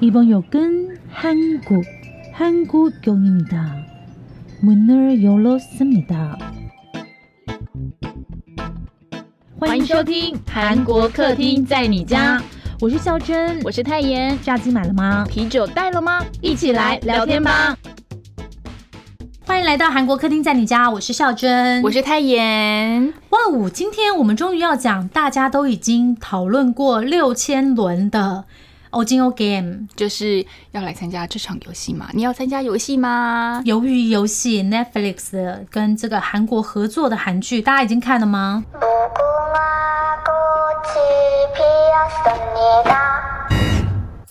이번 역은 한국, 한국역입니다. 문을 열었습니다. 欢迎收听韩国客厅在你家，我是孝珍，我是泰妍。炸鸡买了吗？啤酒带了吗？一起来聊天吧。欢迎来到韩国客厅在你家，我是孝珍，我是泰妍。哇哦，今天我们终于要讲大家都已经讨论过六千轮的 Ojino Game，就是要来参加这场游戏吗？你要参加游戏吗？鱿鱼游戏 Netflix 的跟这个韩国合作的韩剧，大家已经看了吗？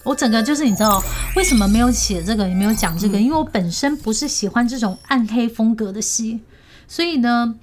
我整个就是你知道为什么没有写这个，也没有讲这个，因为我本身不是喜欢这种暗黑风格的戏，所以呢，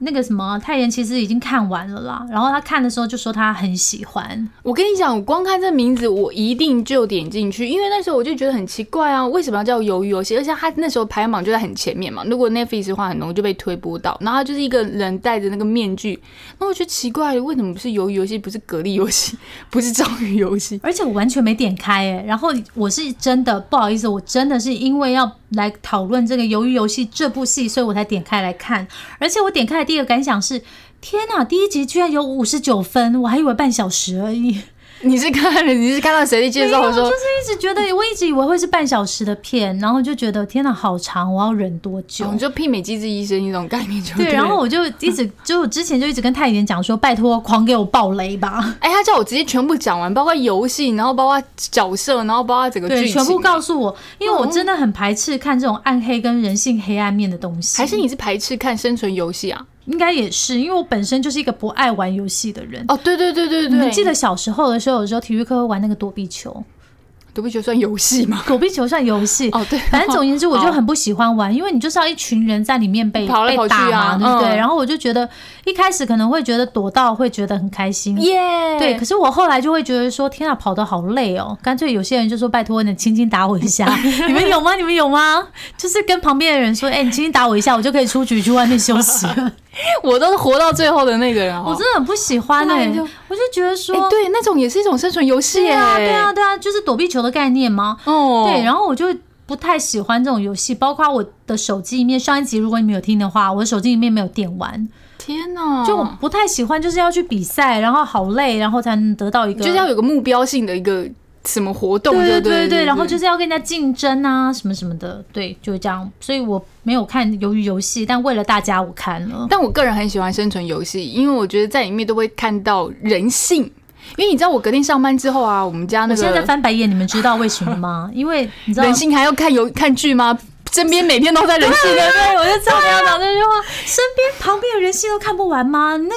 那个什么泰妍其实已经看完了啦。然后他看的时候就说他很喜欢，我跟你讲，我光看这名字，我一定就点进去，因为那时候我就觉得很奇怪啊，为什么要叫鱿鱼游戏？而且他那时候排行榜就在很前面嘛。如果 Netflix 的话，很容易就被推播到。然后他就是一个人戴着那个面具，那我觉得奇怪，为什么不是鱿鱼游戏，不是蛤蜊游戏，不是章鱼游戏？而且我完全没点开哎。然后我是真的不好意思，我真的是因为要来讨论这个鱿鱼游戏这部戏，所以我才点开来看。而且我点开的第一个感想是。天哪！第一集居然有五十九分，我还以为半小时而已。你是看你是看到谁的介绍？说就是一直觉得，我一直以为会是半小时的片，然后就觉得天呐，好长，我要忍多久？就媲美机智医生那种概念，就对。然后我就一直就之前就一直跟太妍讲说，拜托，狂给我爆雷吧！哎，他叫我直接全部讲完，包括游戏，然后包括角色，然后包括整个剧情，全部告诉我，因为我真的很排斥看这种暗黑跟人性黑暗面的东西。还是你是排斥看生存游戏啊？应该也是，因为我本身就是一个不爱玩游戏的人。哦，对对对对对，你们记得小时候的时候，有时候体育课会玩那个躲避球。躲避球算游戏吗？躲避球算游戏哦，对。反正总言之，我就很不喜欢玩，因为你就是要一群人在里面被被打嘛，对不对？然后我就觉得一开始可能会觉得躲到会觉得很开心，耶。对，可是我后来就会觉得说，天啊，跑得好累哦。干脆有些人就说，拜托你轻轻打我一下。你们有吗？你们有吗？就是跟旁边的人说，哎，你轻轻打我一下，我就可以出局去外面休息。我都是活到最后的那个人，我真的很不喜欢哎，我就觉得说，对，那种也是一种生存游戏啊，对啊，对啊，就是躲避球的概念吗？哦，对，然后我就不太喜欢这种游戏，包括我的手机里面，上一集如果你们有听的话，我的手机里面没有电玩。天哪，就我不太喜欢，就是要去比赛，然后好累，然后才能得到一个，就是要有个目标性的一个。什么活动？对对对对，然后就是要跟人家竞争啊，什么什么的，对，就是这样。所以我没有看鱿鱼游戏，但为了大家我看了。但我个人很喜欢生存游戏，因为我觉得在里面都会看到人性。因为你知道，我隔天上班之后啊，我们家那个我现在在翻白眼，你们知道为什么吗？因为你知道人性还要看有看剧吗？身边每天都在人性，对对，我就知道你要讲这句话。身边旁边的人性都看不完吗？那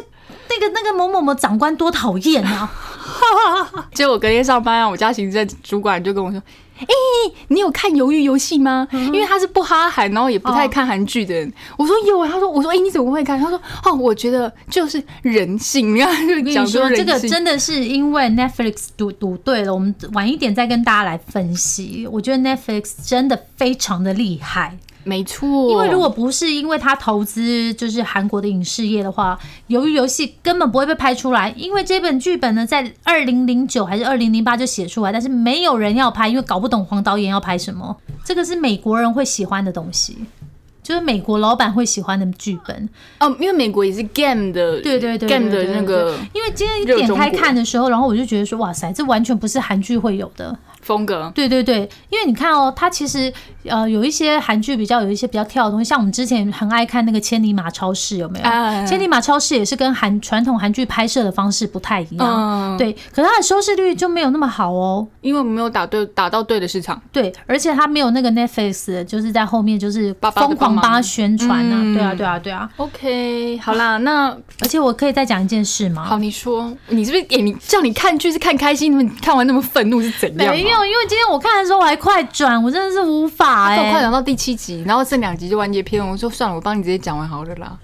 那个那个某某某长官多讨厌啊！结果隔天上班啊，我家行政主管就跟我说：“哎，你有看《鱿鱼游戏》吗？因为他是不哈韩，然后也不太看韩剧的人。”我说：“有。”他说：“我说，哎，你怎么会看？”他说：“哦，我觉得就是人性。”你看，就讲说这个真的是因为 Netflix 赌赌对了。我们晚一点再跟大家来分析。我觉得 Netflix 真的非常的厉害。没错，因为如果不是因为他投资就是韩国的影视业的话，由于游戏根本不会被拍出来。因为这本剧本呢，在二零零九还是二零零八就写出来，但是没有人要拍，因为搞不懂黄导演要拍什么。这个是美国人会喜欢的东西，就是美国老板会喜欢的剧本哦。因为美国也是 game 的，对对对，game 的那个。因为今天一点开看的时候，然后我就觉得说，哇塞，这完全不是韩剧会有的。风格对对对，因为你看哦，它其实呃有一些韩剧比较有一些比较跳的东西，像我们之前很爱看那个《千里马超市》，有没有？《千里马超市》也是跟韩传统韩剧拍摄的方式不太一样，对。可是它的收视率就没有那么好哦，因为我们没有打对打到对的市场。对，而且它没有那个 Netflix，就是在后面就是疯狂帮宣传啊，对啊对啊对啊。OK，好啦，那而且我可以再讲一件事吗？好，你说，你是不是也你叫你看剧是看开心，你看完那么愤怒是怎样？没有因为今天我看的时候我还快转，我真的是无法哎，快转到第七集，然后剩两集就完结篇。我说算了，我帮你直接讲完好了啦。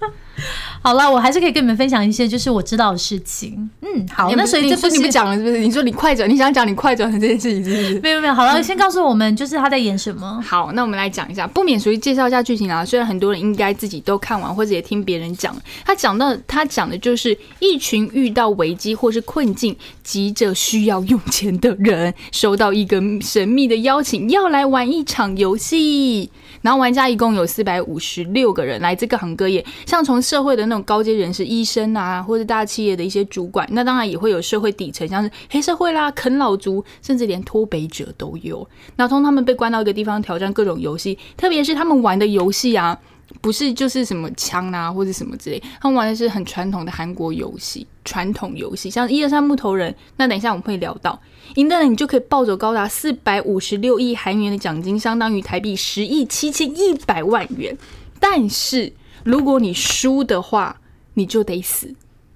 好了，我还是可以跟你们分享一些就是我知道的事情。嗯，好，那所以你这不是你不讲了是不是？你说你快转，你想讲你快转的这件事情是不是？没有没有，好了，先告诉我们就是他在演什么。好，那我们来讲一下，不免俗介绍一下剧情啊。虽然很多人应该自己都看完，或者也听别人讲，他讲到他讲的就是一群遇到危机或是困境，急着需要用钱的人，收到一个神秘的邀请，要来玩一场游戏。然后玩家一共有四百五十六个人，来自各行各业，像从社会的那种高阶人士、医生啊，或者大企业的一些主管，那当然也会有社会底层，像是黑社会啦、啃老族，甚至连脱北者都有。那通他们被关到一个地方挑战各种游戏，特别是他们玩的游戏啊，不是就是什么枪啊或者什么之类，他们玩的是很传统的韩国游戏，传统游戏像一二三木头人。那等一下我们会聊到，赢的人你就可以抱走高达四百五十六亿韩元的奖金，相当于台币十亿七千一百万元。但是如果你输的话，你就得死。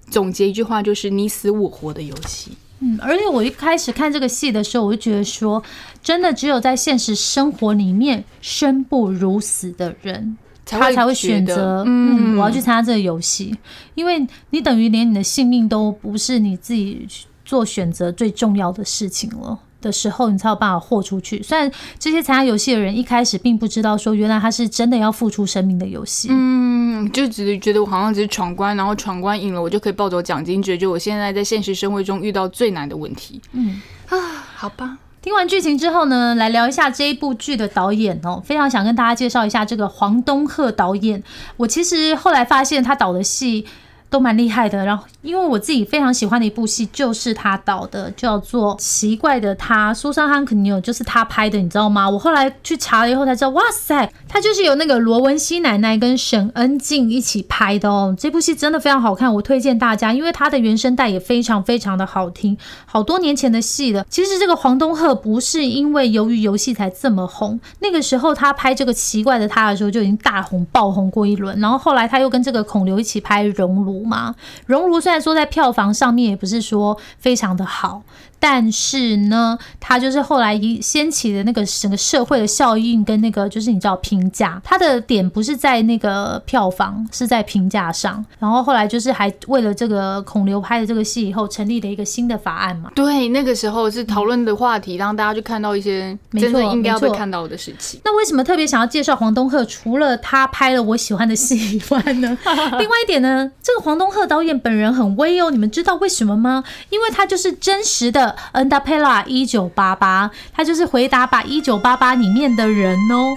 总结一句话就是你死我活的游戏。嗯，而且我一开始看这个戏的时候，我就觉得说，真的只有在现实生活里面生不如死的人，他才会选择，嗯，我要去参加这个游戏，因为你等于连你的性命都不是你自己做选择最重要的事情了的时候，你才有办法豁出去。虽然这些参加游戏的人一开始并不知道说，原来他是真的要付出生命的游戏，嗯，就只是觉得我好像只是闯关，然后闯关赢了，我就可以抱走奖金，解决我现在在现实生活中遇到最难的问题。嗯。啊，好吧，听完剧情之后呢，来聊一下这一部剧的导演哦，非常想跟大家介绍一下这个黄东赫导演。我其实后来发现他导的戏都蛮厉害的，然后因为我自己非常喜欢的一部戏就是他导的，叫做《奇怪的他》，苏珊·汉肯尼尔就是他拍的，你知道吗？我后来去查了以后才知道，哇塞，他就是由那个罗文熙奶奶跟沈恩静一起拍的哦。这部戏真的非常好看，我推荐大家，因为他的原声带也非常非常的好听，好多年前的戏了。其实这个黄东赫不是因为鱿鱼游戏才这么红，那个时候他拍这个奇怪的他的时候就已经大红爆红过一轮，然后后来他又跟这个孔刘一起拍《熔炉》嘛，《熔炉》虽然说在票房上面也不是说非常的好。但是呢，他就是后来一掀起的那个整个社会的效应跟那个就是你知道评价，他的点不是在那个票房，是在评价上。然后后来就是还为了这个孔刘拍的这个戏以后，成立了一个新的法案嘛。对，那个时候是讨论的话题，让大家去看到一些真正应该要被看到的事情。那为什么特别想要介绍黄东赫？除了他拍了我喜欢的戏以外呢？另外一点呢，这个黄东赫导演本人很威哦，你们知道为什么吗？因为他就是真实的。Angela 一九八八，他就是回答把一九八八里面的人哦。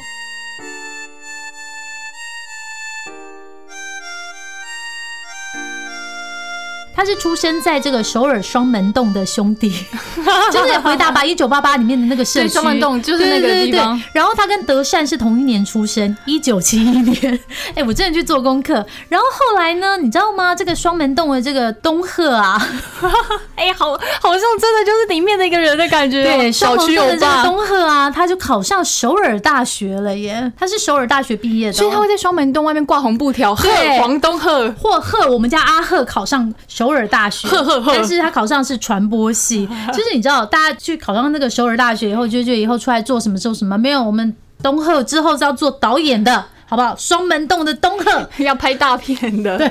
他是出生在这个首尔双门洞的兄弟，就是回答吧一九八八里面的那个社区，双门洞就是那个地方。然后他跟德善是同一年出生，一九七一年。哎，我真的去做功课。然后后来呢，你知道吗？这个双门洞的这个东赫啊，哎，好，好像真的就是里面的一个人的感觉。对，小区欧巴。这个东赫啊，他就考上首尔大学了耶。他是首尔大学毕业的，所以他会在双门洞外面挂红布条，贺黄东赫或贺我们家阿赫考上首。首尔大学，但是他考上是传播系。就是你知道，大家去考上那个首尔大学以后，就就以后出来做什么做什么？没有，我们东赫之后是要做导演的，好不好？双门洞的东赫 要拍大片的，对。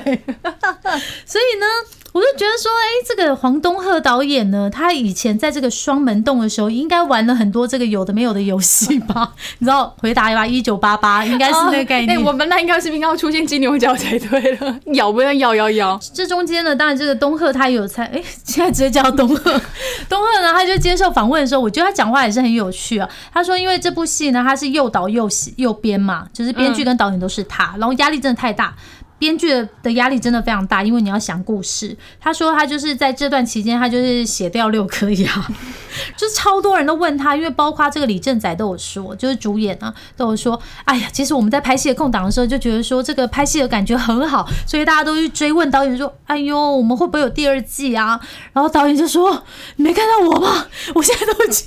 所以呢。我就觉得说，哎，这个黄东赫导演呢，他以前在这个双门洞的时候，应该玩了很多这个有的没有的游戏吧？你知道，回答一吧，一九八八应该是那个概念。哎，我们那应该是应该要出现金牛角才对了，咬不要咬咬咬。这中间呢，当然这个东赫他有猜，哎，现在直接叫东赫。东赫呢，他就接受访问的时候，我觉得他讲话也是很有趣啊。他说，因为这部戏呢，他是又导又写又编嘛，就是编剧跟导演都是他，然后压力真的太大。编剧的压力真的非常大，因为你要想故事。他说他就是在这段期间，他就是写掉六颗牙，就是超多人都问他，因为包括这个李正宰都有说，就是主演啊都有说，哎呀，其实我们在拍戏的空档的时候就觉得说这个拍戏的感觉很好，所以大家都去追问导演说，哎呦，我们会不会有第二季啊？然后导演就说，你没看到我吗？我现在都已经。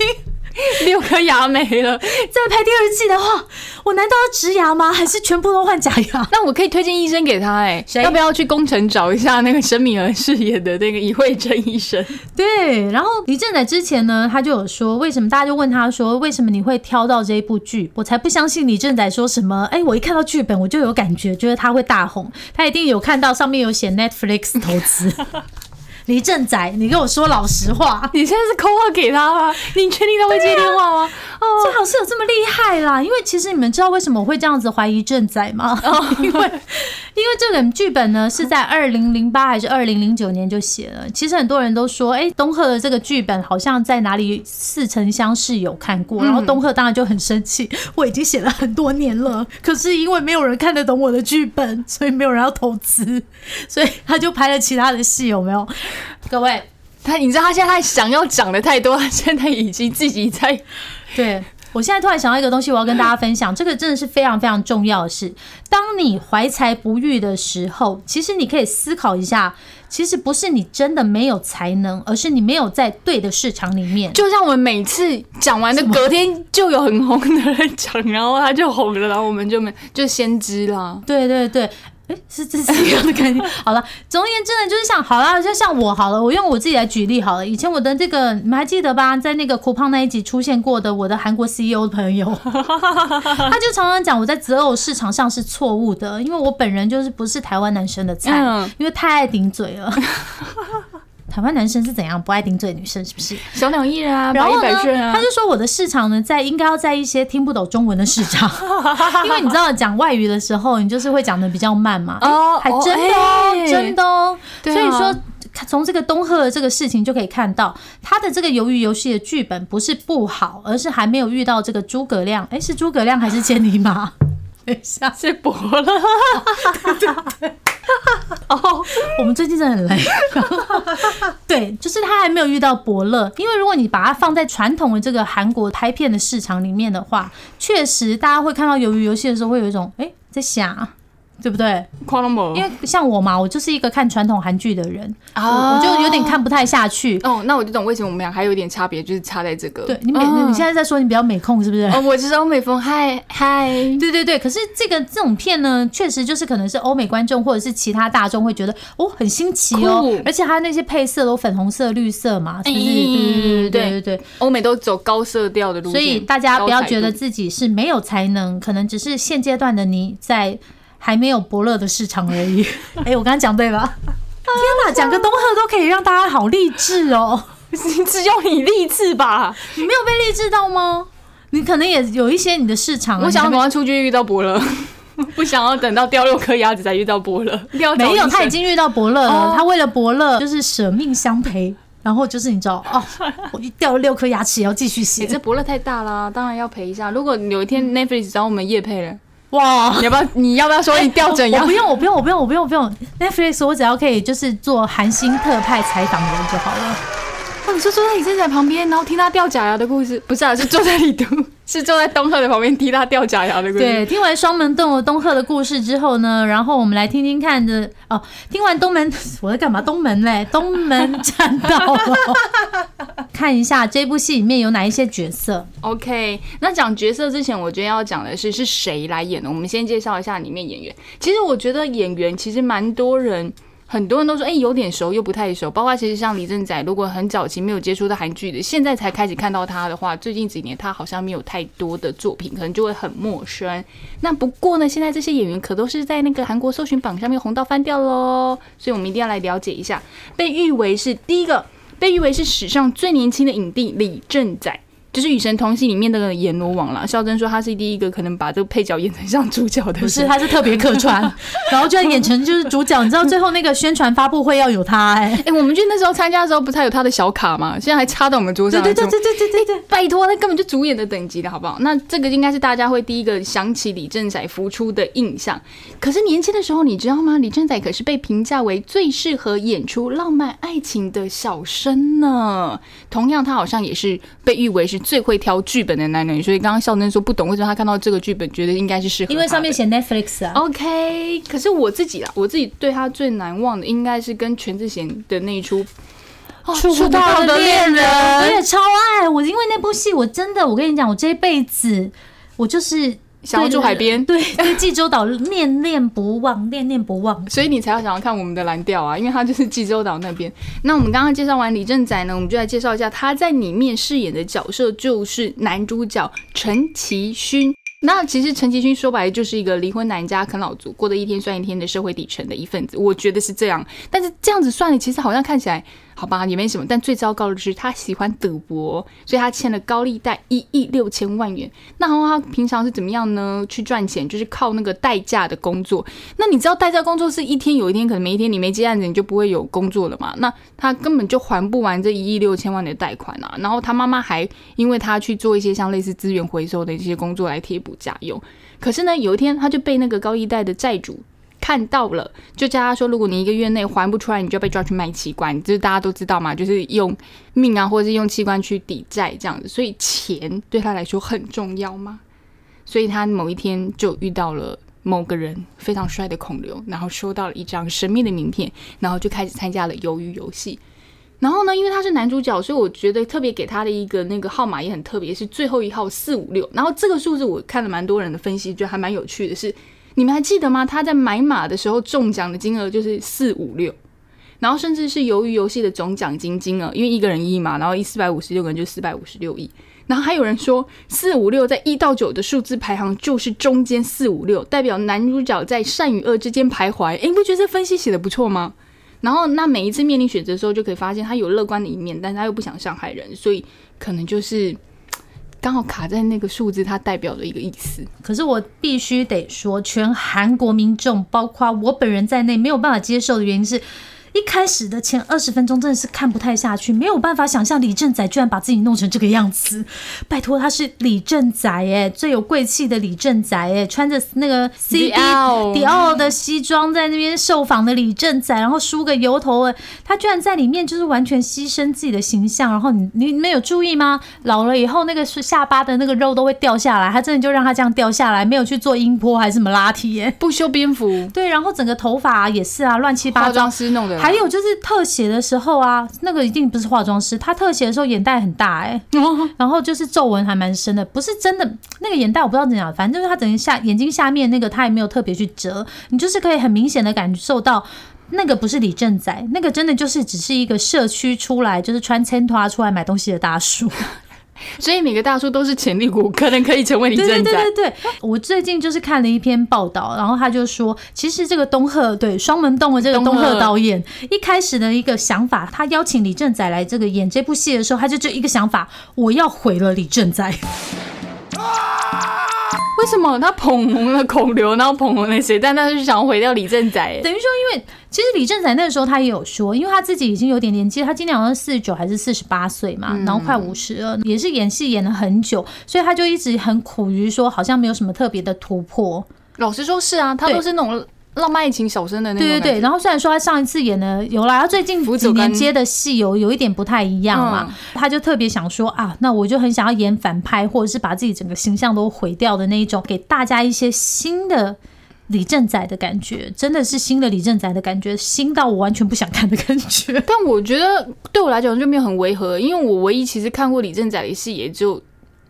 六颗牙没了。再拍第二季的话，我难道要植牙吗？还是全部都换假牙？那我可以推荐医生给他哎、谁要不要去工程找一下那个申敏儿饰演的那个尹慧珍医生？对，然后李正宰之前呢，他就有说，为什么大家就问他说，为什么你会挑到这一部剧？我才不相信李正宰说什么，哎，我一看到剧本我就有感觉，觉得他会大红，他一定有看到上面有写 Netflix 投资。李正宰，你跟我说老实话，你现在是扣号给他吗？你确定他会接电话吗？哦，这好是有这么厉害啦！因为其实你们知道为什么我会这样子怀疑正宰吗？因为因为这本剧本呢是在二零零八还是二零零九年就写了。其实很多人都说，哎、东赫的这个剧本好像在哪里似曾相识，有看过。然后东赫当然就很生气，我已经写了很多年了，可是因为没有人看得懂我的剧本，所以没有人要投资，所以他就拍了其他的戏，有没有？各位，他你知道他现在想要讲的太多，他现在已经自己在 对我现在突然想到一个东西，我要跟大家分享，这个真的是非常非常重要的事。当你怀才不遇的时候，其实你可以思考一下，其实不是你真的没有才能，而是你没有在对的市场里面。就像我们每次讲完的隔天就有很红的人讲，然后他就红了，然后我们就没就先知啦。对对对。哎，是这是一样的概念。好了，总而言之呢，就是像好了，就像我好了，我用我自己来举例好了。以前我的这个你们还记得吧？在那个酷胖那一集出现过的我的韩国 CEO 的朋友，他就常常讲我在择偶市场上是错误的，因为我本人就是不是台湾男生的菜，嗯因为太爱顶嘴了。台湾男生是怎样不爱顶嘴女生是不是？小鸟依人啊，然后呢，他，就说我的市场呢，在应该要在一些听不懂中文的市场，因为你知道讲外语的时候，你就是会讲的比较慢嘛。哦还真的真的所以说。从这个东赫的这个事情就可以看到，他的这个鱿鱼游戏的剧本不是不好，而是还没有遇到这个诸葛亮。哎，是诸葛亮还是千里马？等一下，是博了。哦，我们最近真的很累。对，就是他还没有遇到伯乐，因为如果你把它放在传统的这个韩国拍片的市场里面的话，确实大家会看到鱿鱼游戏的时候会有一种哎、在想，对不对？因为像我嘛，我就是一个看传统韩剧的人，啊我我就有点看不太下去。哦，那我就懂为什么我们俩还有一点差别，就是差在这个。对你美，哦你现在在说你比较美控是不是？哦，我就是欧美风，嗨嗨。对对对，可是这个这种片呢，确实就是可能是欧美观众或者是其他大众会觉得哦很新奇哦酷，而且它那些配色都粉红色、绿色嘛，是不是？哎对对对对对对。欧美都走高色调的路线，所以大家不要觉得自己是没有才能，可能只是现阶段的你在还没有伯乐的市场而已。哎、我刚刚讲对吧？天哪，讲个东赫都可以让大家好励志哦！只有你励志吧。你没有被励志到吗？你可能也有一些你的市场啊，我想要赶快出去遇到伯乐，不想要等到掉六颗牙齿才遇到伯乐。没没有，他已经遇到伯乐了。哦他为了伯乐，就是舍命相陪。然后就是你知道哦，我掉了六颗牙齿也要继续写欸、这伯乐太大啦，当然要赔一下。如果有一天 Netflix 找我们叶配了，哇！你要不要？你要不要说你掉整牙我不？用，我不用，我不用，我不用，我不用。Netflix 我只要可以就是做韩星特派采访人就好了。哦，你是坐在李正仔旁边，然后听他掉假牙的故事，不是啊，是坐在李东，是坐在东赫的旁边听他掉假牙的故事。对，听完双门洞和东赫的故事之后呢，然后我们来听听看的哦。听完东门，我在干嘛？东门嘞，东门站到了。看一下这部戏里面有哪一些角色。OK，那讲角色之前，我觉得要讲的是是谁来演的。我们先介绍一下里面演员。其实我觉得演员其实蛮多人。很多人都说，哎、有点熟又不太熟，包括其实像李正宰，如果很早期没有接触到韩剧的，现在才开始看到他的话，最近几年他好像没有太多的作品，可能就会很陌生。那不过呢，现在这些演员可都是在那个韩国搜寻榜上面红到翻掉喽，所以我们一定要来了解一下。被誉为是第一个，被誉为是史上最年轻的影帝李正宰。就是《与神同行》里面的阎罗王了。肖珍说他是第一个可能把这个配角演成像主角的，不是，他是特别客串，然后居然演成就是主角。你知道最后那个宣传发布会要有他哎、哎、我们去那时候参加的时候，不是还有他的小卡吗？现在还插在我们桌上。对对对对对对对、拜托，那根本就主演的等级的好不好？那这个应该是大家会第一个想起李正宰浮出的印象。可是年轻的时候，你知道吗？李正宰可是被评价为最适合演出浪漫爱情的小生呢。同样，他好像也是被誉为是。最会挑剧本的男人。所以刚刚孝珍说不懂为什么他看到这个剧本，觉得应该是适合，因为上面写 Netflix 啊，OK，可是我自己啊，我自己对他最难忘的应该是跟全智贤的那一出触触到的恋恋人人，我也超爱。我因为那部戏，我真的，我跟你讲，我这一辈子，我就是想要住海边对对济州岛念念不忘，念念不忘。所以你才要想要看我们的蓝调啊，因为它就是济州岛那边。那我们刚刚介绍完李正宰呢，我们就来介绍一下他在里面饰演的角色，就是男主角陈其勋。那其实陈其勋说白了就是一个离婚男家啃老族，过得一天算一天的社会底层的一份子，我觉得是这样。但是这样子算了，其实好像看起来好吧也没什么。但最糟糕的是他喜欢赌博，所以他欠了高利贷一亿六千万元。那然后他平常是怎么样呢？去赚钱就是靠那个代驾的工作。那你知道代驾工作是一天有一天可能每一天你没接案子你就不会有工作了嘛？那他根本就还不完这一亿六千万的贷款啊！然后他妈妈还因为他去做一些像类似资源回收的一些工作来贴补家用。可是呢，有一天他就被那个高利贷的债主看到了，就叫他说，如果你一个月内还不出来，你就要被抓去卖器官。就是大家都知道嘛，就是用命啊，或者是用器官去抵债这样子。所以钱对他来说很重要嘛。所以他某一天就遇到了某个人非常帅的孔刘，然后收到了一张神秘的名片，然后就开始参加了鱿鱼游戏。然后呢，因为他是男主角，所以我觉得特别给他的一个那个号码也很特别，是最后一号四五六。然后这个数字我看了蛮多人的分析，觉得还蛮有趣的是，你们还记得吗？他在买马的时候中奖的金额就是四五六。然后甚至是由于游戏的总奖金金额，因为一个人一亿嘛，然后一四百五十六个人就四百五十六亿。然后还有人说四五六在一到九的数字排行就是中间四五六，代表男主角在善与恶之间徘徊。诶，你不觉得这分析写的不错吗？然后那每一次面临选择的时候，就可以发现他有乐观的一面，但是他又不想伤害人，所以可能就是刚好卡在那个数字它代表的一个意思。可是我必须得说，全韩国民众，包括我本人在内，没有办法接受的原因是。一开始的前二十分钟真的是看不太下去，没有办法想象李正宰居然把自己弄成这个样子。拜托，他是李正宰哎，最有贵气的李正宰哎，穿着那个 CD 迪奥的西装在那边受访的李正宰，然后梳个油头哎，他居然在里面就是完全牺牲自己的形象。然后你你没有注意吗？老了以后那个是下巴的那个肉都会掉下来，他真的就让他这样掉下来，没有去做音波还是什么拉提耶？不修边幅，对，然后整个头发、啊、也是啊，乱七八糟化妆。师弄的啦。还有就是特写的时候啊，那个一定不是化妆师，他特写的时候眼袋很大哎、然后就是皱纹还蛮深的，不是真的那个眼袋我不知道怎么讲，反正就是他整个下眼睛下面那个他也没有特别去遮，你就是可以很明显的感受到。那个不是李正宰，那个真的就是只是一个社区出来，就是穿千拖出来买东西的大叔。所以每个大叔都是潜力股，可能可以成为李对对正宰。对对对，我最近就是看了一篇报道，然后他就说，其实这个东赫对双门洞的这个东东赫赫导演一开始的一个想法，他邀请李正宰来这个演这部戏的时候，他就这一个想法，我要毁了李正宰。为什么他捧红了孔刘，然后捧红了谁？但他是想要毁掉李正宰。等于说，因为其实李正宰那个时候他也有说，因为他自己已经有点年纪，他今年好像四十九还是四十八岁嘛，然后快五十了，也是演戏演了很久，所以他就一直很苦于说好像没有什么特别的突破。老实说，是啊，他都是那种浪漫爱情小生的那种对对对，然后虽然说他上一次演的有啦，他最近几年接的戏有有一点不太一样嘛，嗯他就特别想说啊，那我就很想要演反派，或者是把自己整个形象都毁掉的那一种，给大家一些新的。李正宰的感觉，真的是新的李正宰的感觉，新到我完全不想看的感觉。但我觉得对我来讲就没有很违和，因为我唯一其实看过李正宰的戏，也就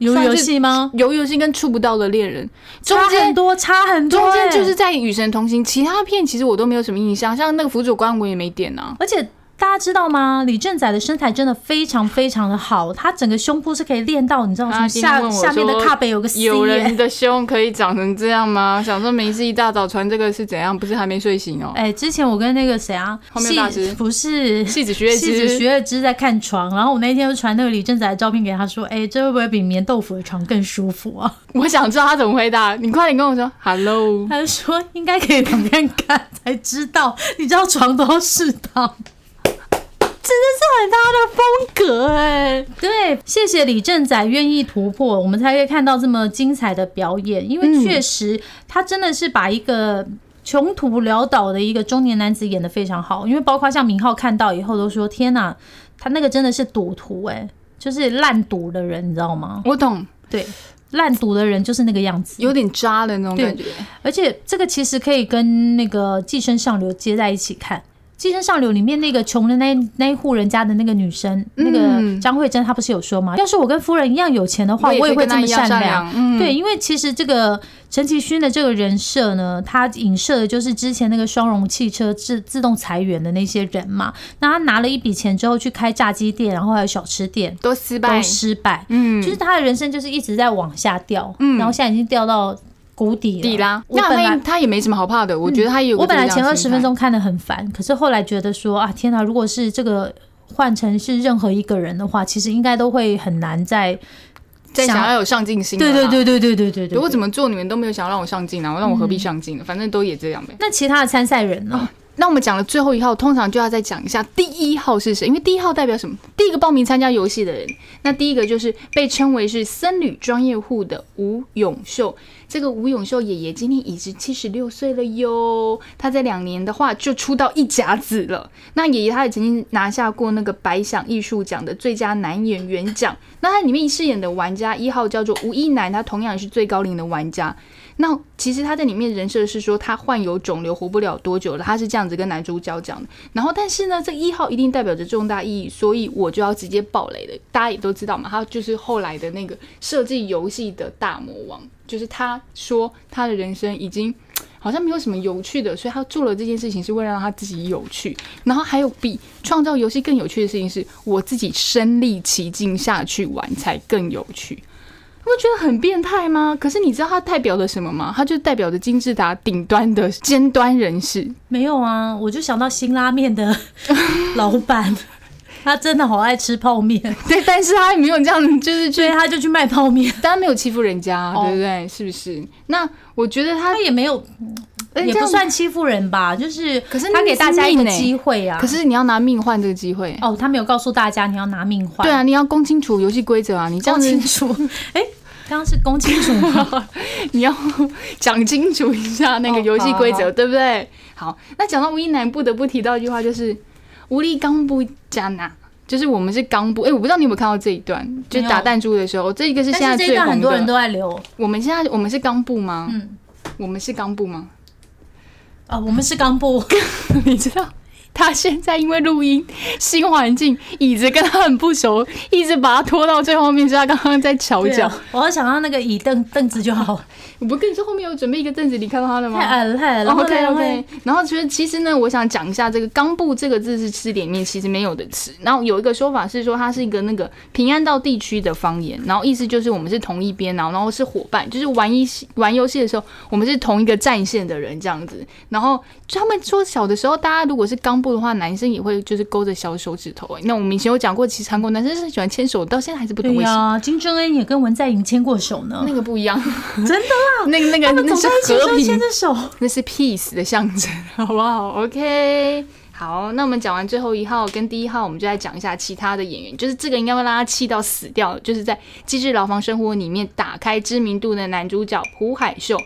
有游戏吗？《鱿鱼游戏》跟《触不到的恋人》，中间多，差很多、中间欸就是在《与神同行》，其他片其实我都没有什么印象，像那个《辅佐官》我也没点啊。而且大家知道吗？李正仔的身材真的非常非常的好，他整个胸部是可以练到，你知道吗？下下面的说卡背有个 C，有人的胸可以长成这样吗？想说没事一大早穿这个是怎样？不是还没睡醒哦？哎、之前我跟那个谁啊，后面大师戏不是戏子徐月戏子徐之，月之在看床，然后我那天就传那个李正仔的照片给他说，哎、这会不会比棉豆腐的床更舒服啊？我想知道他怎么回答。你快点跟我说 “hello”。他就说应该可以躺看看才知道，你知道床都要试躺。真的是很他的风格哎、对，谢谢李正宰愿意突破，我们才可以看到这么精彩的表演。因为确实，他真的是把一个穷途潦倒的一个中年男子演的非常好。因为包括像明浩看到以后都说：“天哪，他那个真的是赌徒哎、就是烂赌的人，你知道吗？我懂，对，烂赌的人就是那个样子。有点渣的那种感觉。而且这个其实可以跟那个《寄生上流》接在一起看。《寄生上流》里面那个穷的那那一户人家的那个女生，那个嗯张慧珍，她不是有说吗？要是我跟夫人一样有钱的话，我也会这么善良。嗯，对，因为其实这个陈其勋的这个人设呢，他影射的就是之前那个双荣汽车自自动裁员的那些人嘛。那他拿了一笔钱之后去开炸鸡店，然后还有小吃店，都失败都。失败。嗯，就是他的人生就是一直在往下掉，然后现在已经掉到谷底。底啦。那我本来他他也没什么好怕的，我觉得他也有我本来前二十分钟看的很烦，可是后来觉得说啊，天哪！如果是这个换成是任何一个人的话，其实应该都会很难再在想要有上进心。对对。对对对对对对。如果怎么？么做你们都没有想要让我上进啊，让我何必上进呢？反正都也这样呗。那其他的参赛人呢？那我们讲了最后一号，通常就要再讲一下第一号是谁，因为第一号代表什么？第一个报名参加游戏的人，那第一个就是被称为是僧侣专业户的吴永秀。这个吴永秀爷爷今年已经七十六岁了哟，他在两年的话就出道一甲子了。那爷爷他也曾经拿下过那个百想艺术奖的最佳男演员奖。那他里面饰演的玩家一号叫做吴一男，他同样也是最高龄的玩家。那其实他在里面人设是说他患有肿瘤活不了多久了，他是这样子跟男主角讲的。然后但是呢，这一号一定代表着重大意义，所以我就要直接爆雷了。大家也都知道嘛，他就是后来的那个设计游戏的大魔王，就是他说他的人生已经。好像没有什么有趣的，所以他做了这件事情是为了让他自己有趣。然后还有比创造游戏更有趣的事情是，我自己身历其境下去玩才更有趣。你不觉得很变态吗？可是你知道它代表了什么吗？它就代表着金字塔顶端的尖端人士。没有啊，我就想到新拉面的老板，他真的好爱吃泡面，对，但是他也没有这样，就是去，所以他就去卖泡面。当然没有欺负人家，哦对不对？是不是？那我觉得他他也没有，也不算欺负人吧，就是可是他给大家一个机会啊。可是你要拿命换这个机会。哦，他没有告诉大家你要拿命换，对啊，你要公清楚游戏规则啊！你这样讲清子，楚。哎，刚刚是公清楚吗？你要讲清楚一下那个哦游戏规则，对不对？好，那讲到吴一男，不得不提到一句话，就是“无力刚不加拿”，就是我们是刚布。哎，我不知道你有没有看到这一段，就是打弹珠的时候，这一个是现在但是这一段最红很多人都。在留。我们现在我们是刚布吗？嗯，我们是刚布吗？啊，我们是刚播，你知道，他现在因为录音新环境，椅子跟他很不熟，一直把他拖到最后面，所以他刚刚在瞧脚。啊，我要想到那个椅凳凳子就好，我不跟你说后面有准备一个凳子，你看到他了吗？太矮了，太矮了。然后 OK OK，然后其实其实呢，我想讲一下这个“冈部”这个字是词典里面其实没有的词。然后有一个说法是说它是一个那个平安道地区的方言，然后意思就是我们是同一边，然后然后是伙伴，就是玩一玩游戏的时候，我们是同一个战线的人这样子。然后他们说小的时候，大家如果是冈部的话，男生也会就是勾着小手指头、欸。那我们以前有讲过，其实韩国男生是喜欢牵手，到现在还是不懂对为什么。呀，金正恩也跟文在寅牵过手呢那，个不一样，真的啦，那个那个他们那是和平牵着手。那是 peace 的象征，好不好？OK，好，那我们讲完最后一号跟第一号，我们就来讲一下其他的演员，就是这个应该会让他气到死掉，就是在《机智牢房生活》里面打开知名度的男主角朴海秀。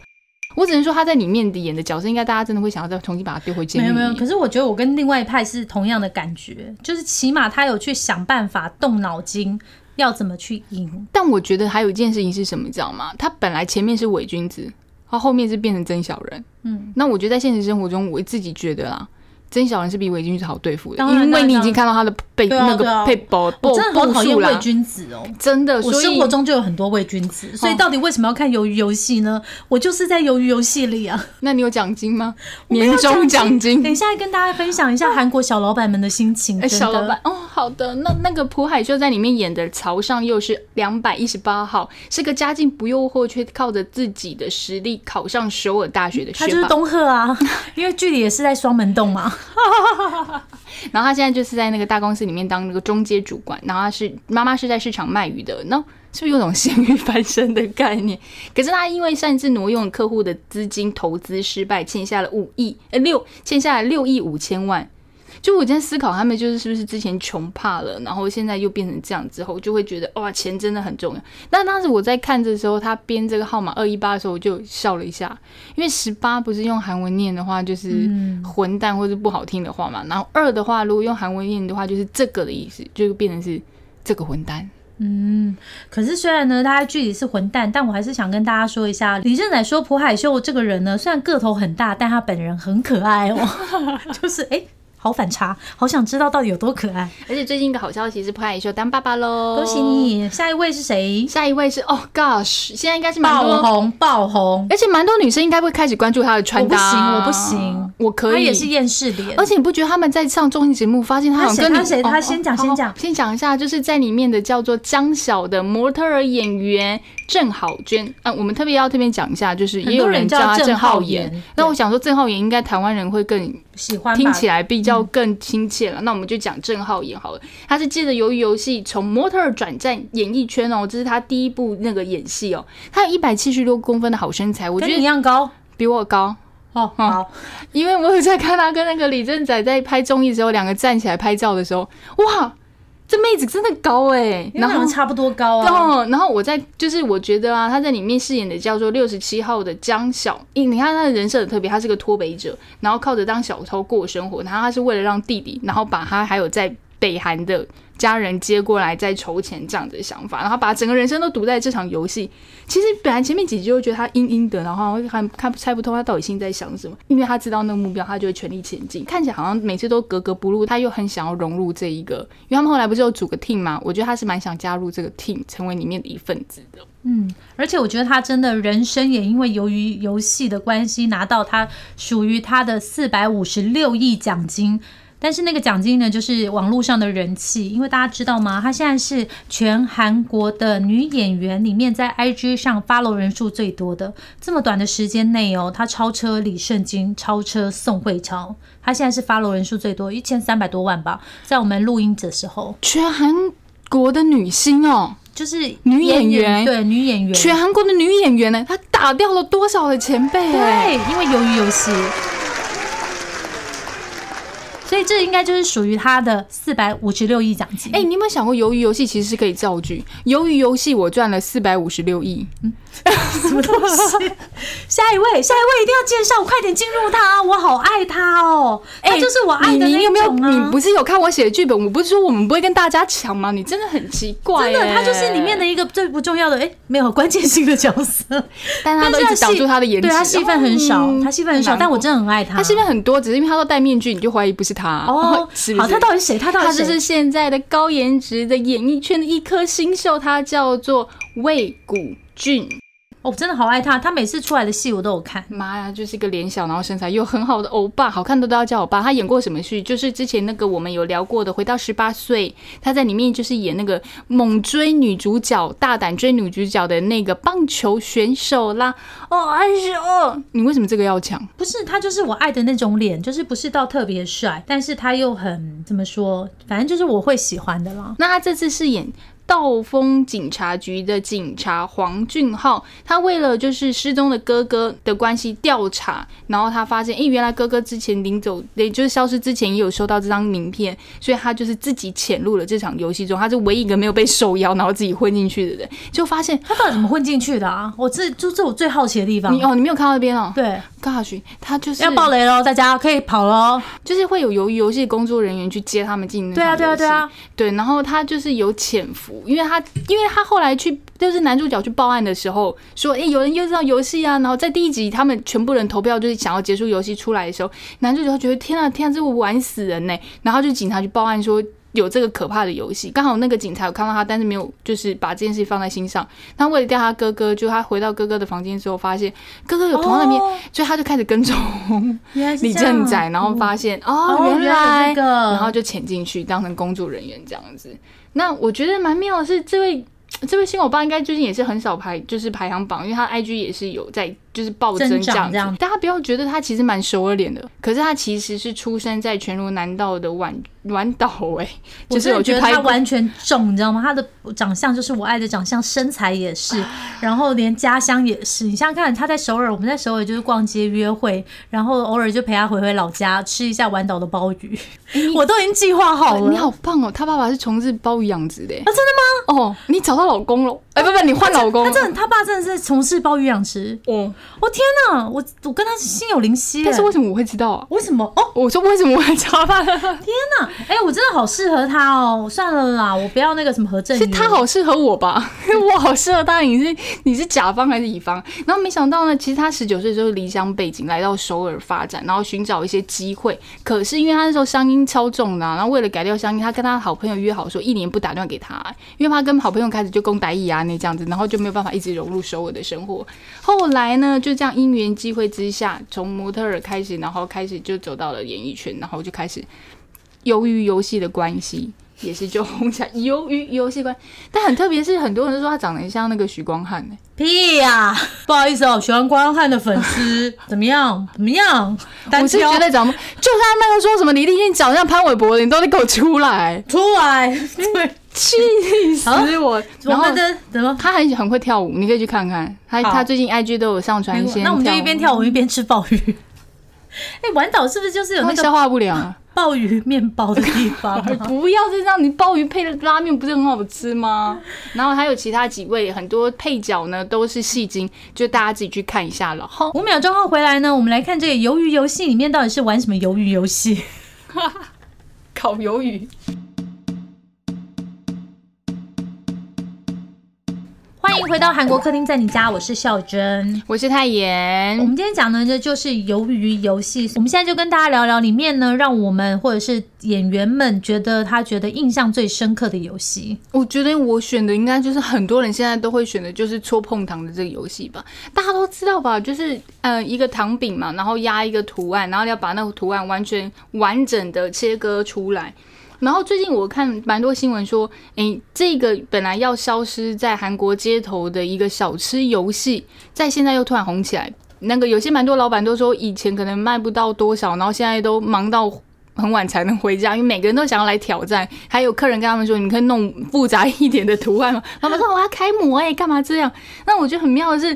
我只能说他在里面的演的角色，应该大家真的会想要再重新把他丢回监狱。没有没有，可是我觉得我跟另外一派是同样的感觉，就是起码他有去想办法动脑筋，要怎么去赢。但我觉得还有一件事情是什么，你知道吗？他本来前面是伪君子，他后面是变成真小人。嗯，那我觉得在现实生活中，我自己觉得啦，真小人是比伪君子好对付的，因为你已经看到他的背、那个配包我真的好讨厌伪君子哦。真的，我生活中就有很多伪君子，所以到底为什么要看鱿鱼游戏呢？我就是在鱿鱼游戏里啊。那你有奖金吗？年终奖金等。一下跟大家分享一下韩国小老板们的心情。哎，小老板哦，好的。那那个朴海秀在里面演的曹尚佑是两百一十八号，是个家境不诱惑却靠着自己的实力考上首尔大学的学霸。他就是东赫啊，因为剧里也是在双门洞嘛。然后他现在就是在那个大公司里面当那个中阶主管，然后他是妈妈是在市场卖鱼的，那是不是有种咸鱼翻身的概念？可是他因为擅自挪用客户的资金投资失败，欠下了五亿呃六欠下了六亿五千万。就我今天思考，他们就是是不是之前穷怕了，然后现在又变成这样之后，就会觉得哇，钱真的很重要。那当时我在看的时候，他编这个号码二一八的时候，我就笑了一下，因为十八不是用韩文念的话，就是混蛋或是不好听的话嘛。然后二的话，如果用韩文念的话，就是这个的意思，就变成是这个混蛋。嗯，可是虽然呢，他具体是混蛋，但我还是想跟大家说一下，李正宰说朴海秀这个人呢，虽然个头很大，但他本人很可爱哦。就是哎、好反差，好想知道到底有多可爱。而且最近一个好消息是朴海秀当爸爸喽，恭喜！你！下一位是谁？下一位是哦，Gosh，现在应该是蛮多，爆红爆红，而且蛮多女生应该会开始关注他的穿搭。我不行我不行，我可以。他也是厌世脸，而且你不觉得他们在上综艺节目，发现他好像跟他谁？哦他先讲哦先讲哦先讲一下，就是在里面的叫做江晓的模特儿演员郑好娟。嗯、我们特别要特别讲一下，就是也有人叫他郑浩妍很多人叫郑浩妍。那我想说，郑浩妍应该台湾人会更喜欢听起来比较更亲切了。那我们就讲郑浩妍好了，他是借着鱿鱼游戏从模特儿转战演艺圈哦，这是他第一部那个演戏哦。他有一百七十六公分的好身材，我觉得一样高比我高。哦。好，因为我有在看他跟那个李正仔在拍综艺的时候，两个站起来拍照的时候，哇，这妹子真的高哎、然后差不多高啊。哦，然后我在就是我觉得啊，他在里面饰演的叫做六十七号的江小，你你看他的人设很特别，他是个脱北者，然后靠着当小偷过生活，然后他是为了让弟弟，然后把他还有在北韩的家人接过来再筹钱这样子的想法，然后把整个人生都赌在这场游戏。其实本来前面几集就觉得他阴阴的，然后看看猜不透他到底心在想什么，因为他知道那个目标，他就会全力前进。看起来好像每次都格格不入，他又很想要融入这一个，因为他们后来不是有组个 team 吗？我觉得他是蛮想加入这个 team，成为里面的一份子的。嗯，而且我觉得他真的人生也因为由于游戏的关系，拿到他属于他的四百五十六亿奖金。但是那个奖金呢，就是网络上的人气，因为大家知道吗？她现在是全韩国的女演员里面在 IG 上 follow 人数最多的。这么短的时间内哦，她超车李圣经，超车宋慧乔，她现在是 follow 人数最多，一千三百多万吧。在我们录音的时候，全韩国的女星哦，就是女演员对女演员，全韩国的女演员呢，她打掉了多少的前辈、哎对，因为鱿鱼游戏，所以这应该就是属于他的四百五十六亿奖金。哎、你有没有想过，鱿鱼游戏其实是可以造句？鱿鱼游戏我赚了四百五十六亿，什么东西？下一位，下一位一定要介绍，快点进入他，我好爱他哦！他就是我爱的那你你有没有？你不是有看我写的剧本？我不是说我们不会跟大家抢吗？你真的很奇怪、真的，哎他就是里面的，一个最不重要的，哎，没有关键性的角色，但他都一直挡住他的颜值。对他戏份很少，嗯他戏份很少，但我真的很爱他。他戏份很多，只是因为他都戴面具，你就怀疑不是他哦，是是？好，他到底是谁？他到底是谁他就是现在的高颜值的演艺圈的一颗新秀，他叫做魏谷俊。我真的好爱他，他每次出来的戏我都有看。妈呀，就是一个脸小，然后身材又很好的欧巴，好看的都要叫欧巴。他演过什么戏？就是之前那个我们有聊过的《回到十八岁》，他在里面就是演那个猛追女主角、大胆追女主角的那个棒球选手啦。哦，哎呦，你为什么这个要抢？不是他，就是我爱的那种脸，就是不是到特别帅，但是他又很怎么说，反正就是我会喜欢的啦。那他这次是演道峰警察局的警察黄俊浩，他为了就是失踪的哥哥的关系调查，然后他发现，诶，原来哥哥之前临走，也就是消失之前也有收到这张名片，所以他就是自己潜入了这场游戏中，他是唯一一个没有被受邀，然后自己混进去的人，就发现 他到底怎么混进去的啊？我这就这我最好奇的地方你。哦，你没有看到那边哦，对，，Gosh，他就是要爆雷喽，大家可以跑喽。就是会有游游戏的工作人员去接他们进那对啊，对啊，对啊。对，然后他就是有潜伏，因为他因为他后来去就是男主角去报案的时候说，哎，有人又知道游戏啊，然后在第一集他们全部人投票就是想要结束游戏出来的时候，男主角觉得天啊天啊，这个玩死人呢，然后就警察去报案说。有这个可怕的游戏，刚好那个警察有看到他，但是没有就是把这件事放在心上。他为了调他哥哥，就他回到哥哥的房间之后，发现哥哥有同样的面，哦所以他就开始跟踪李正宰，然后发现哦哦，原原来这个然后就潜进去当成工作人员这样子。那我觉得蛮妙的是，这位这位新欧巴应该最近也是很少排，就是排行榜，因为他 IG 也是有在就是暴增增这样子。长这样大家不要觉得他其实蛮熟了脸的，可是他其实是出生在全罗南道的晚晚岛哎、我 就是我觉得他。完全重，你知道吗？他的长相就是我爱的长相，身材也是，然后连家乡也是。你想想看，他在首尔，我们在首尔就是逛街约会，然后偶尔就陪他回回老家吃一下晚岛的鲍鱼，我都已经计划好了。你好棒哦！他爸爸是从事鲍鱼养殖的、欸啊，真的吗？哦，你找到老公了？哎，不不，你换老公他。真的，他爸真的是从事鲍鱼养殖。哦，我、天哪，我我跟他是心有灵犀。但是为什么我会知道啊？为什么？哦，我说为什么我会知道他？天哪！哎、我真的好适合他哦。算了啦，我不要那个什么何正宇。是他好适合我吧？我好适合他，你是你是甲方还是乙方？然后没想到呢，其实他十九岁就是离乡背景来到首尔发展，然后寻找一些机会。可是因为他那时候乡音超重的啊、然后为了改掉乡音，他跟他好朋友约好说一年不打电话给他，因为他跟好朋友开始就攻打一啊那这样子，然后就没有办法一直融入首尔的生活。后来呢，就这样因缘机会之下，从模特儿开始，然后开始就走到了演艺圈，然后就开始由于游戏的关系，也是就红起来。由于游戏关，但很特别是，很多人都说他长得很像那个许光汉呢、屁呀、不好意思哦，喜欢光汉的粉丝怎么样？怎么样？单我是挑觉得长得，就算那个说什么李立俊长得像潘玮柏的，你都得给我出来，出来，对，气死我！我然后们的怎么？他很很会跳舞，你可以去看看他。他最近 IG 都有上传一些那我们就一边跳舞，舞一边吃鲍鱼。哎、玩岛是不是就是有那个消化不良啊。鲍鱼面包的地方啊？不要再这样，你鲍鱼配的拉面不是很好吃吗？然后还有其他几位很多配角呢，都是戏精，就大家自己去看一下了。好，五秒钟后回来呢，我们来看这个鱿鱼游戏里面到底是玩什么鱿鱼游戏。烤鱿鱼。欢迎回到韩国客厅，在你家，我是孝珍。我是泰妍我，们今天讲的这就是鱿鱼游戏。我们现在就跟大家聊聊里面呢，让我们或者是演员们觉得他觉得印象最深刻的游戏。我觉得我选的应该就是很多人现在都会选的，就是戳碰糖的这个游戏吧。大家都知道吧？就是呃一个糖饼嘛，然后压一个图案，然后要把那个图案完全完整的切割出来。然后最近我看蛮多新闻说，诶，这个本来要消失在韩国街头的一个小吃游戏，在现在又突然红起来。那个有些蛮多老板都说，以前可能卖不到多少，然后现在都忙到很晚才能回家，因为每个人都想要来挑战。还有客人跟他们说，你可以弄复杂一点的图案吗？他们说我要开模哎、干嘛这样？那我觉得很妙的是，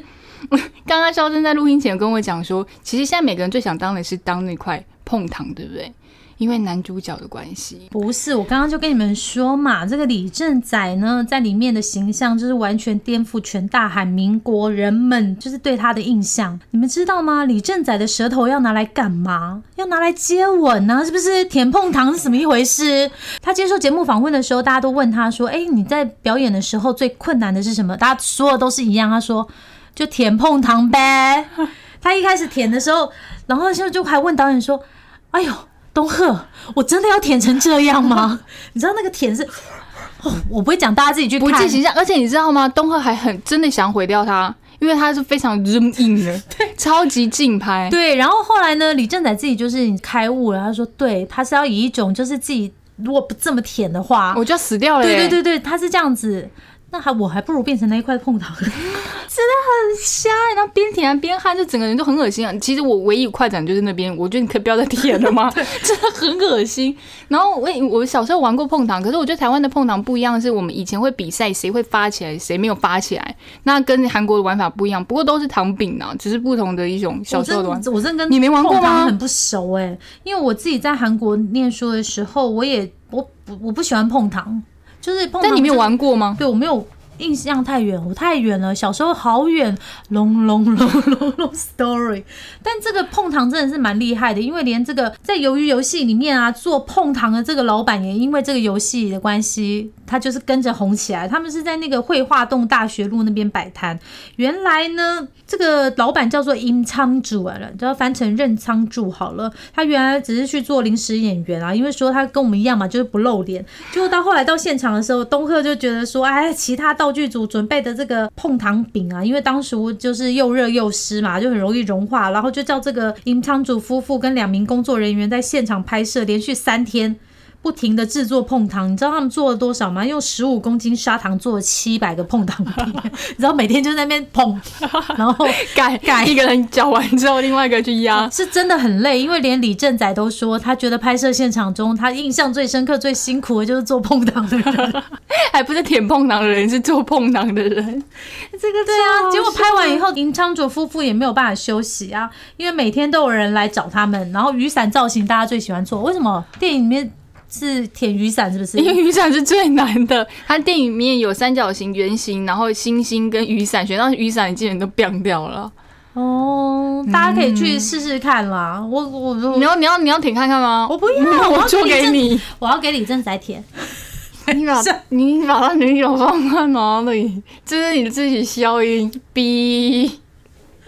刚刚肖珍在录音前跟我讲说，其实现在每个人最想当的是当那块碰糖，对不对？因为男主角的关系。不是，我刚刚就跟你们说嘛，这个李正宰呢，在里面的形象就是完全颠覆全大韩民国人们就是对他的印象。你们知道吗？李正宰的舌头要拿来干嘛？要拿来接吻呢、是不是？舔碰糖是什么一回事？他接受节目访问的时候，大家都问他说：“哎，你在表演的时候最困难的是什么？”大家说的都是一样，他说：“就舔碰糖呗。”他一开始舔的时候，然后就就还问导演说：“哎呦。”东赫，我真的要舔成这样吗？你知道那个舔是，哦、我不会讲，大家自己去看。不计形象，而且你知道吗？东赫还很真的想毁掉他，因为他是非常 zoom in 的，超级竞拍。对，然后后来呢，李正宰自己就是开悟了，他说，对，他是要以一种就是自己如果不这么舔的话，我就要死掉了耶。对对对对，他是这样子。那还我还不如变成那一块碰糖，真的很瞎，然后边舔边汗，就整个人就很恶心啊。其实我唯一快感就是那边，我觉得你可以不要再舔了吗？真的很恶心。然后我我小时候玩过碰糖，可是我觉得台湾的碰糖不一样，是我们以前会比赛谁会发起来，谁没有发起来，那跟韩国的玩法不一样。不过都是糖饼啊，只是不同的一种小时候的玩。我真的跟你没玩过吗很不熟哎、因为我自己在韩国念书的时候，我也我不我不喜欢碰糖，就是碰糖。但你没有？玩过吗？对我没有印象太远，我太远了，小时候好远，long long long long long story。但这个碰糖真的是蛮厉害的，因为连这个在鱿鱼游戏里面啊，做碰糖的这个老板也因为这个游戏的关系，他就是跟着红起来。他们是在那个绘画洞大学路那边摆摊。原来呢，这个老板叫做殷仓主啊，就要翻成任仓助好了。他原来只是去做临时演员啊，因为说他跟我们一样嘛，就是不露脸。结果到后来到现场的时候，东赫就觉得说，哎，其他道具组准备的这个碰糖饼啊，因为当时就是又热又湿嘛，就很容易融化，然后就叫这个银仓主夫妇跟两名工作人员在现场拍摄，连续三天。不停的制作碰糖，你知道他们做了多少吗？用十五公斤砂糖做了七百个碰糖饼，你知道每天就在那边碰，然后改改一个人搅完之后，另外一个去压。是真的很累，因为连李正宰都说，他觉得拍摄现场中他印象最深刻、最辛苦的就是做碰糖的人。还不是舔碰糖的人，是做碰糖的人。这个对啊，结果拍完以后，林昌卓夫妇也没有办法休息啊，因为每天都有人来找他们。然后雨伞造型大家最喜欢做，为什么电影里面是舔雨伞，是不是？因为雨伞是最难的。它电影里面有三角形、圆形，然后星星跟雨伞，选到雨伞，你基本都变掉了。哦，大家可以去试试看啦。我我你要你要你要舔看看吗？我不要，我做给你，我要给李正仔舔。你把 你把他女友放在哪里？这是你自己消音 B。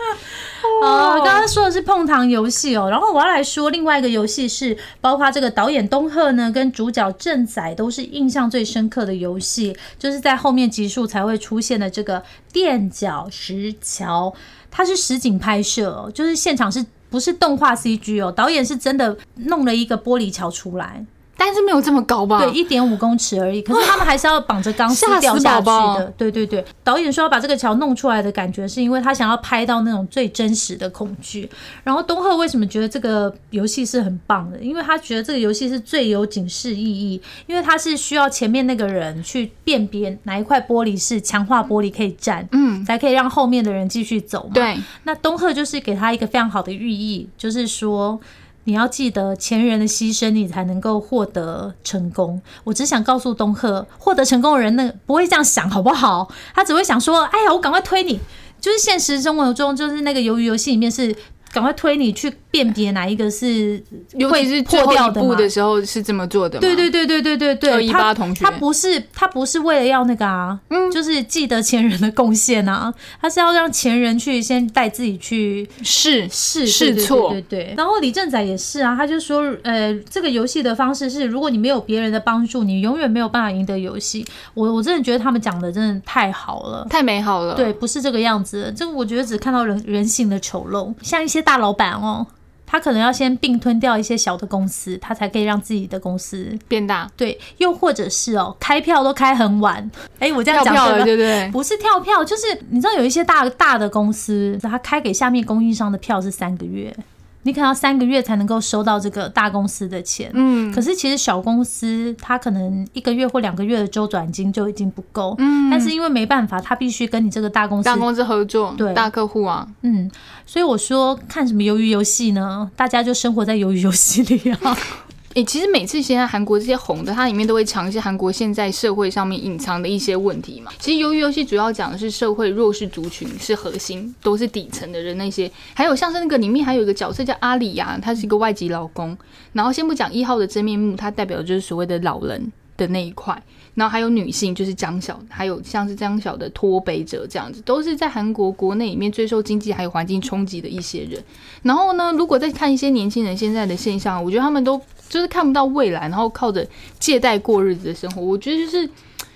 哦，刚刚说的是碰糖游戏哦，然后我要来说另外一个游戏是，包括这个导演东赫呢，跟主角正仔都是印象最深刻的游戏，就是在后面集数才会出现的这个垫脚石桥，它是实景拍摄，就是现场是不是动画 CG 哦？导演是真的弄了一个玻璃桥出来。但是没有这么高吧？对，一点五公尺而已。可是他们还是要绑着钢丝掉下去的。对对对，导演说要把这个桥弄出来的感觉，是因为他想要拍到那种最真实的恐惧。然后东赫为什么觉得这个游戏是很棒的？因为他觉得这个游戏是最有警示意义，因为他是需要前面那个人去辨别哪一块玻璃是强化玻璃可以站，嗯，才可以让后面的人继续走嘛。对，那东赫就是给他一个非常好的寓意，就是说。你要记得前人的牺牲，你才能够获得成功。我只想告诉东赫，获得成功的人，那不会这样想，好不好？他只会想说：“哎呀，我赶快推你。”就是现实生活中，就是那个鱿鱼游戏里面是。赶快推你去辨别哪一个是会是破掉的的时候是这么做的。对对对对对对对，一八同学，他不是他不是为了要那个啊，嗯，就是记得前人的贡献啊，他是要让前人去先带自己去试试试错，对对。然后李正仔也是啊，他就说，呃，这个游戏的方式是，如果你没有别人的帮助，你永远没有办法赢得游戏。我我真的觉得他们讲的真的太好了，太美好了。对，不是这个样子，这个我觉得只看到人人性的丑陋，像一些。大老板哦，他可能要先并吞掉一些小的公司，他才可以让自己的公司变大。对，又或者是哦，开票都开很晚。哎，我这样讲对不对？不是跳票，就是你知道有一些大大的公司，他开给下面供应商的票是三个月。你可能要三个月才能够收到这个大公司的钱，嗯，可是其实小公司它可能一个月或两个月的周转金就已经不够，嗯，但是因为没办法，他必须跟你这个大公司大公司合作，对，大客户啊，嗯，所以我说看什么鱿鱼游戏呢？大家就生活在鱿鱼游戏里啊。诶，其实每次现在韩国这些红的，它里面都会藏一些韩国现在社会上面隐藏的一些问题嘛。其实鱿鱼游戏主要讲的是社会弱势族群是核心，都是底层的人那些。还有像是那个里面还有一个角色叫阿里呀，他是一个外籍老公。然后先不讲一号的真面目，他代表的就是所谓的老人的那一块。然后还有女性，就是江小，还有像是江小的脱北者这样子，都是在韩国国内里面最受经济还有环境冲击的一些人。然后呢，如果再看一些年轻人现在的现象，我觉得他们都。就是看不到未来，然后靠着借贷过日子的生活，我觉得就是，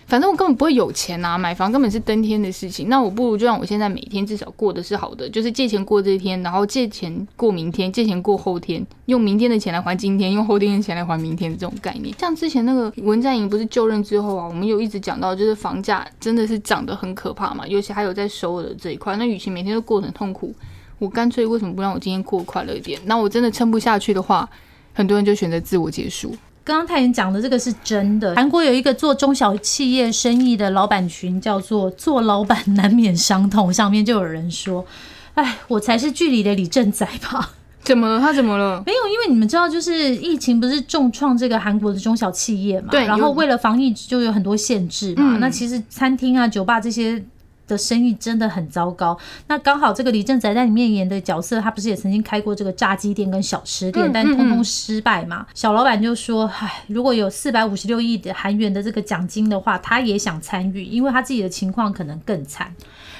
反正我根本不会有钱呐，买房根本是登天的事情。那我不如就让我现在每天至少过的是好的，就是借钱过这一天，然后借钱过明天，借钱过后天，用明天的钱来还今天，用后天的钱来还明天的这种概念。像之前那个文在寅不是就任之后啊，我们有一直讲到，就是房价真的是涨得很可怕嘛，尤其还有在首尔的这一块。那与其每天都过得很痛苦，我干脆为什么不让我今天过快乐一点？那我真的撑不下去的话。很多人就选择自我结束。刚刚泰妍讲的这个是真的。韩国有一个做中小企业生意的老板群，叫做“做老板难免伤痛”。上面就有人说：“哎，我才是剧里的李正宰吧？”怎么了？他怎么了？没有，因为你们知道，就是疫情不是重创这个韩国的中小企业嘛？对。然后为了防疫，就有很多限制嘛。那其实餐厅啊、酒吧这些。的生意真的很糟糕。那刚好这个李正宰在里面演的角色，他不是也曾经开过这个炸鸡店跟小吃店，但通通失败嘛。小老板就说：“唉，如果有四百五十六亿的韩元的这个奖金的话，他也想参与，因为他自己的情况可能更惨。”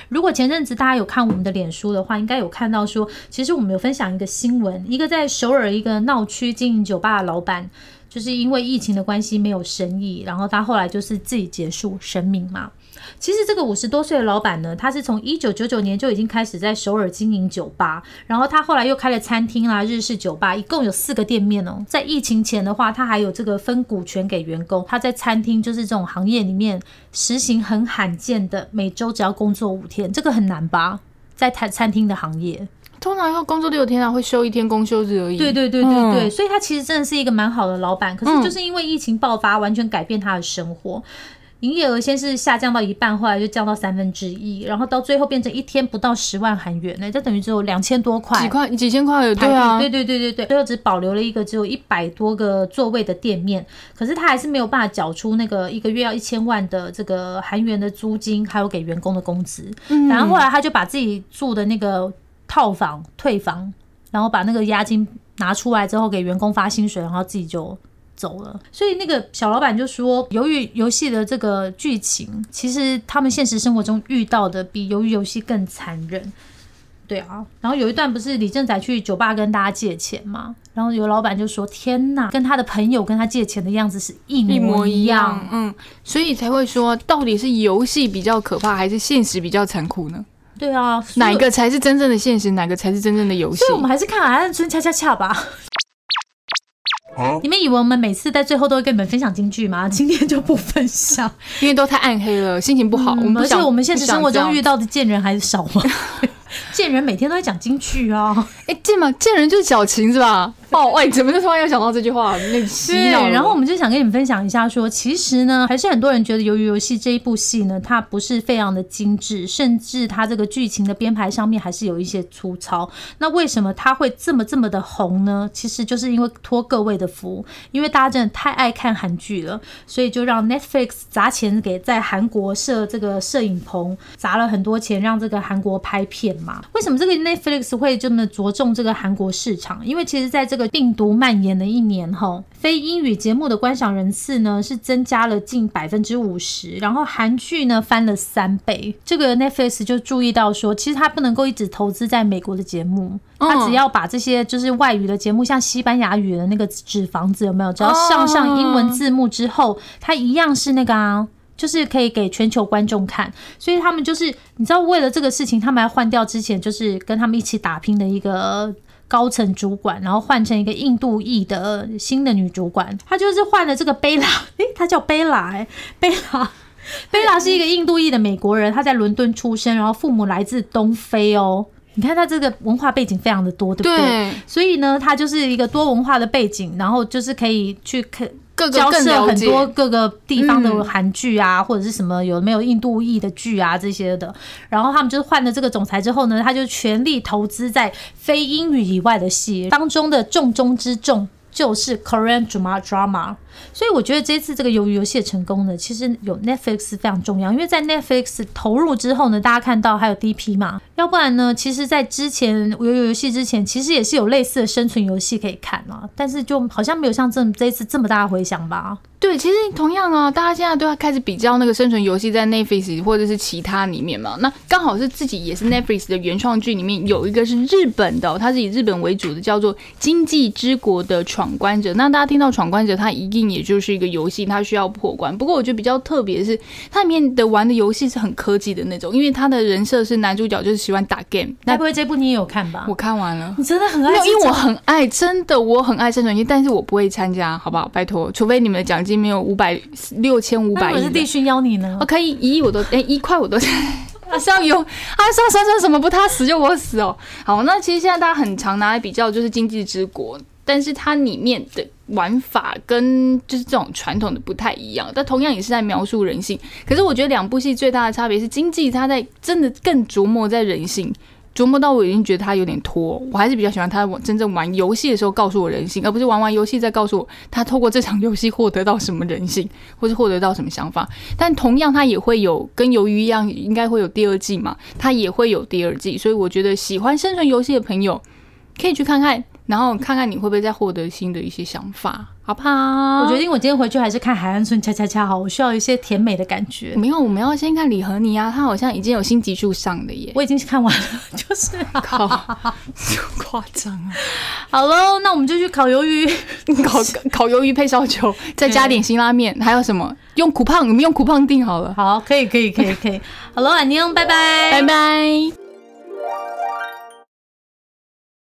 如果前阵子大家有看我们的脸书的话，应该有看到说，其实我们有分享一个新闻，一个在首尔一个闹区经营酒吧的老板，就是因为疫情的关系没有生意，然后他后来就是自己结束生命嘛。其实这个五十多岁的老板呢，他是从一九九九年就已经开始在首尔经营酒吧，然后他后来又开了餐厅啦、日式酒吧，一共有四个店面哦。在疫情前的话，他还有这个分股权给员工。他在餐厅就是这种行业里面实行很罕见的每周只要工作五天，这个很难吧？在餐餐厅的行业，通常要工作六天啊，会休一天公休日而已。对对对对对，所以他其实真的是一个蛮好的老板，可是就是因为疫情爆发，完全改变他的生活。营业额先是下降到一半，后来就降到三分之一，然后到最后变成一天不到十万韩元呢，这等于只有两千多块几块几千块。对啊，对对对对对，最后只保留了一个只有一百多个座位的店面，可是他还是没有办法缴出那个一个月要一千万的这个韩元的租金，还有给员工的工资。嗯然后后来他就把自己住的那个套房退房，然后把那个押金拿出来之后给员工发薪水，然后自己就。走了，所以那个小老板就说，由于游戏的这个剧情，其实他们现实生活中遇到的比由于游戏更残忍。对啊，然后有一段不是李正宰去酒吧跟大家借钱嘛，然后有老板就说：“天哪，跟他的朋友跟他借钱的样子是一一模一一样，嗯，所以才会说，到底是游戏比较可怕，还是现实比较残酷呢？对啊，哪一？个才是真正的现实，哪个才是真正的游戏所以？我们还是看《海岸村恰恰恰》吧。你们以为我们每次在最后都会跟你们分享京剧吗？今天就不分享。因为都太暗黑了，心情不好。而且们不想我们现实生活中遇到，到的贱人还少吗？贱人每天都在讲京剧啊。哎，贱嘛，贱人就是矫情是吧？哦，哎，怎么就突然又想到这句话？那洗，脑了然后我们就想跟你们分享一下说其实呢，还是很多人觉得《鱿鱼游戏》这一部戏呢，它不是非常的精致，甚至它这个剧情的编排上面还是有一些粗糙。那为什么它会这么这么的红呢？其实就是因为托各位的福，因为大家真的太爱看韩剧了，所以就让 Netflix 砸钱给在韩国设这个摄影棚，砸了很多钱让这个韩国拍片嘛。为什么这个 Netflix 会这么着重这个韩国市场？因为其实在这个病毒蔓延的一年后，非英语节目的观赏人次呢是增加了近百分之五十，然后韩剧呢翻了三倍。这个 Netflix 就注意到说，其实它不能够一直投资在美国的节目，它只要把这些就是外语的节目，像西班牙语的那个纸房子有没有？只要上上英文字幕之后，它一样是那个啊。就是可以给全球观众看，所以他们就是你知道，为了这个事情，他们还换掉之前就是跟他们一起打拼的一个高层主管，然后换成一个印度裔的新的女主管，她就是换了这个贝拉，诶，她叫贝拉，诶，贝拉。贝拉是一个印度裔的美国人，她在伦敦出生，然后父母来自东非哦。你看她这个文化背景非常的多，对不对？对所以呢，她就是一个多文化的背景，然后就是可以去看各个交涉更了。很多各个地方的嗯韩剧啊，或者是什么有没有印度裔的剧啊这些的。然后他们就是换了这个总裁之后呢，他就全力投资在非英语以外的戏当中的重中之重。就是 Korean drama drama，所以我觉得这次这个鱿鱼游戏的成功呢，其实有 Netflix 非常重要，因为在 Netflix 投入之后呢，大家看到还有 DP 嘛，要不然呢，其实在之前鱿鱼游戏之前，其实也是有类似的生存游戏可以看啊，但是就好像没有像这这一次这么大的回响吧。对，其实同样啊，大家现在都要开始比较那个生存游戏在 Netflix 或者是其他里面嘛。那刚好是自己也是 Netflix 的原创剧里面有一个是日本的哦、它是以日本为主的，叫做《经济之国的闯关者》。那大家听到闯关者，它一定也就是一个游戏，它需要破关。不过我觉得比较特别的是，它里面的玩的游戏是很科技的那种，因为它的人设是男主角就是喜欢打 game。那该不会这部你也有看吧我？看完了。你真的很爱没有，因为我很爱，真的我很爱生存游戏，但是我不会参加，好不好？拜托，除非你们的奖金没有五百六千五那百亿的，如果是帝勋邀你呢我？可以一亿我都哎一块我都。啊，是要有啊，是要生成什么不他死就我死哦。好，那其实现在大家很常拿来比较，就是《经济之国》，但是它里面的玩法跟就是这种传统的不太一样，但同样也是在描述人性。可是我觉得两部戏最大的差别是，《经济》它在真的更琢磨在人性，琢磨到我已经觉得它有点拖，我还是比较喜欢它玩真正玩游戏的时候告诉我人性，而不是玩完游戏再告诉我他透过这场游戏获得到什么人性，或是获得到什么想法。但同样，它也会有跟鱿鱼一样，应该会有第二季嘛，它也会有第二季，所以我觉得喜欢生存游戏的朋友可以去看看，然后看看你会不会再获得新的一些想法，好不好？我决定我今天回去还是看《海岸村恰恰恰》好，我需要一些甜美的感觉。没有，我们要先看李和尼啊，他好像已经有新集数上了耶。我已经看完了，就是、啊、靠，夸张啊！好喽，那我们就去烤鱿鱼。烤烤鱿鱼配烧酒，再加点辛拉面，还有什么？用苦胖，我们用苦胖定好了。好，可以，可以，可以，可以。好喽，安妞，拜拜，拜拜。